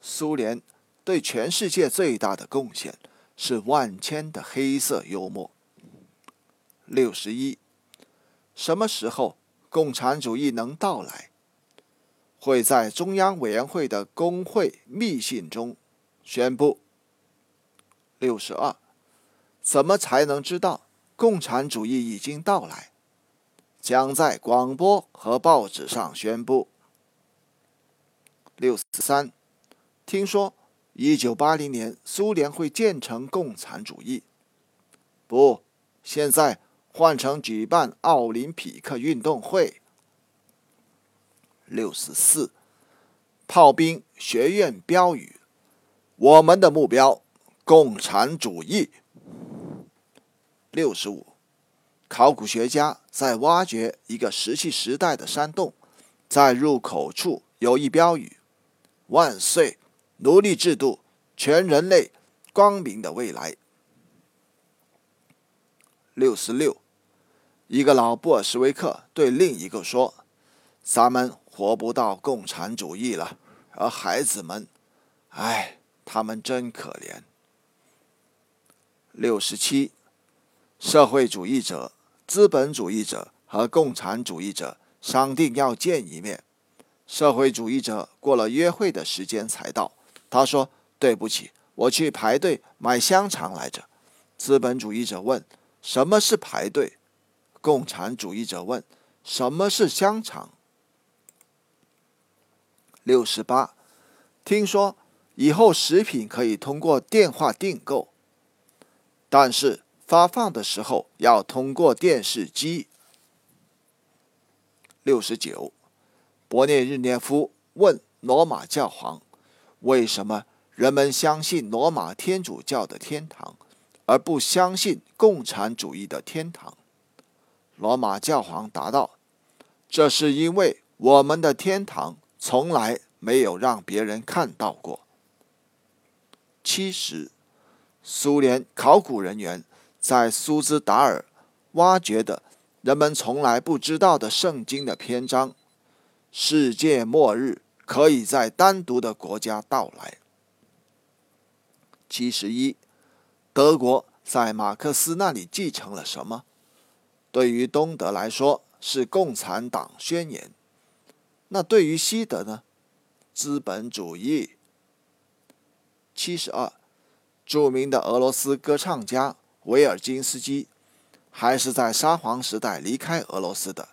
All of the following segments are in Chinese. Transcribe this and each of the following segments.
苏联对全世界最大的贡献是万千的黑色幽默。六十一，什么时候共产主义能到来？会在中央委员会的工会密信中宣布。六十二，怎么才能知道共产主义已经到来？将在广播和报纸上宣布。六十三，听说一九八零年苏联会建成共产主义。不，现在。换成举办奥林匹克运动会。六十四，炮兵学院标语：我们的目标，共产主义。六十五，考古学家在挖掘一个石器时代的山洞，在入口处有一标语：万岁，奴隶制度，全人类光明的未来。六十六，一个老布尔什维克对另一个说：“咱们活不到共产主义了，而孩子们，唉，他们真可怜。”六十七，社会主义者、资本主义者和共产主义者商定要见一面。社会主义者过了约会的时间才到，他说：“对不起，我去排队买香肠来着。”资本主义者问。什么是排队？共产主义者问：“什么是香肠？”六十八，听说以后食品可以通过电话订购，但是发放的时候要通过电视机。六十九，勃列日涅夫问罗马教皇：“为什么人们相信罗马天主教的天堂？”而不相信共产主义的天堂，罗马教皇答道：“这是因为我们的天堂从来没有让别人看到过。”七十，苏联考古人员在苏兹达尔挖掘的人们从来不知道的圣经的篇章：“世界末日可以在单独的国家到来。”七十一。德国在马克思那里继承了什么？对于东德来说是共产党宣言，那对于西德呢？资本主义。七十二，著名的俄罗斯歌唱家维尔金斯基，还是在沙皇时代离开俄罗斯的。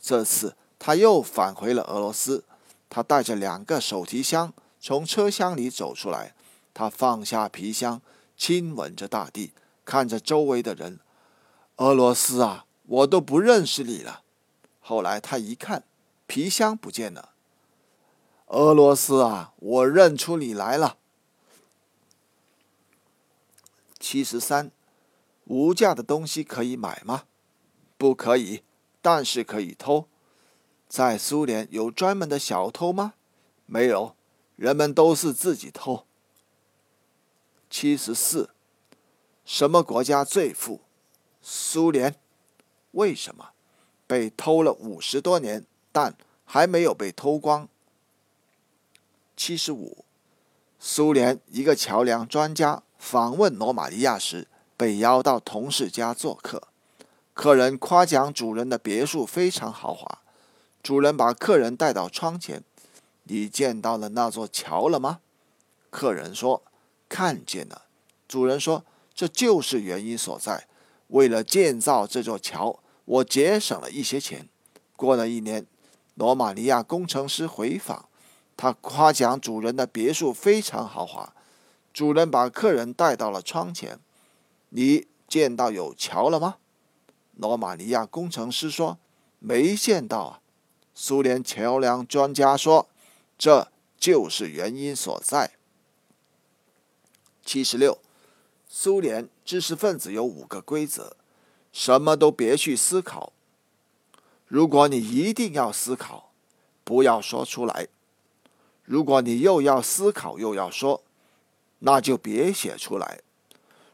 这次他又返回了俄罗斯，他带着两个手提箱从车厢里走出来，他放下皮箱。亲吻着大地，看着周围的人。俄罗斯啊，我都不认识你了。后来他一看，皮箱不见了。俄罗斯啊，我认出你来了。七十三，无价的东西可以买吗？不可以，但是可以偷。在苏联有专门的小偷吗？没有，人们都是自己偷。七十四，什么国家最富？苏联。为什么？被偷了五十多年，但还没有被偷光。七十五，苏联一个桥梁专家访问罗马尼亚时，被邀到同事家做客。客人夸奖主人的别墅非常豪华。主人把客人带到窗前：“你见到了那座桥了吗？”客人说。看见了，主人说：“这就是原因所在。为了建造这座桥，我节省了一些钱。”过了一年，罗马尼亚工程师回访，他夸奖主人的别墅非常豪华。主人把客人带到了窗前：“你见到有桥了吗？”罗马尼亚工程师说：“没见到啊。”苏联桥梁专家说：“这就是原因所在。”七十六，苏联知识分子有五个规则：什么都别去思考。如果你一定要思考，不要说出来；如果你又要思考又要说，那就别写出来；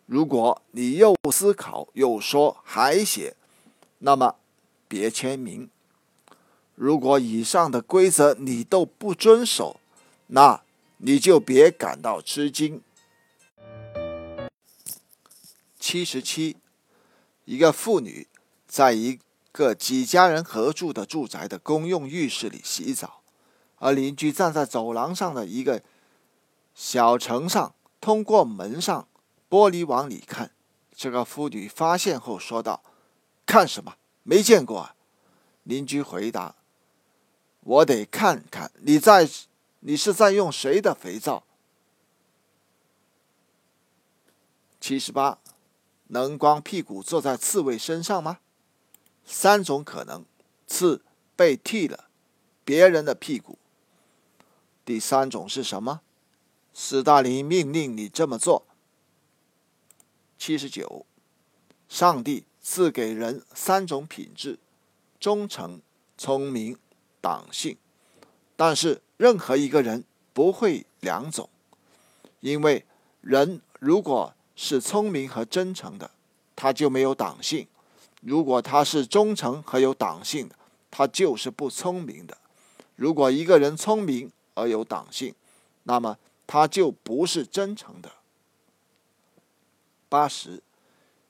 如果你又思考又说还写，那么别签名。如果以上的规则你都不遵守，那你就别感到吃惊。七十七，一个妇女在一个几家人合住的住宅的公用浴室里洗澡，而邻居站在走廊上的一个小城上，通过门上玻璃往里看。这个妇女发现后说道：“看什么？没见过。”啊。”邻居回答：“我得看看你在，你是在用谁的肥皂？”七十八，能光屁股坐在刺猬身上吗？三种可能：刺被剃了，别人的屁股。第三种是什么？斯大林命令你这么做。七十九，上帝赐给人三种品质。忠诚、聪明、党性，但是任何一个人不会两种，因为人如果是聪明和真诚的，他就没有党性；如果他是忠诚和有党性的，他就是不聪明的。如果一个人聪明而有党性，那么他就不是真诚的。八十，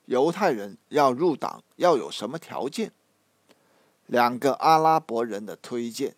犹太人要入党要有什么条件？两个阿拉伯人的推荐，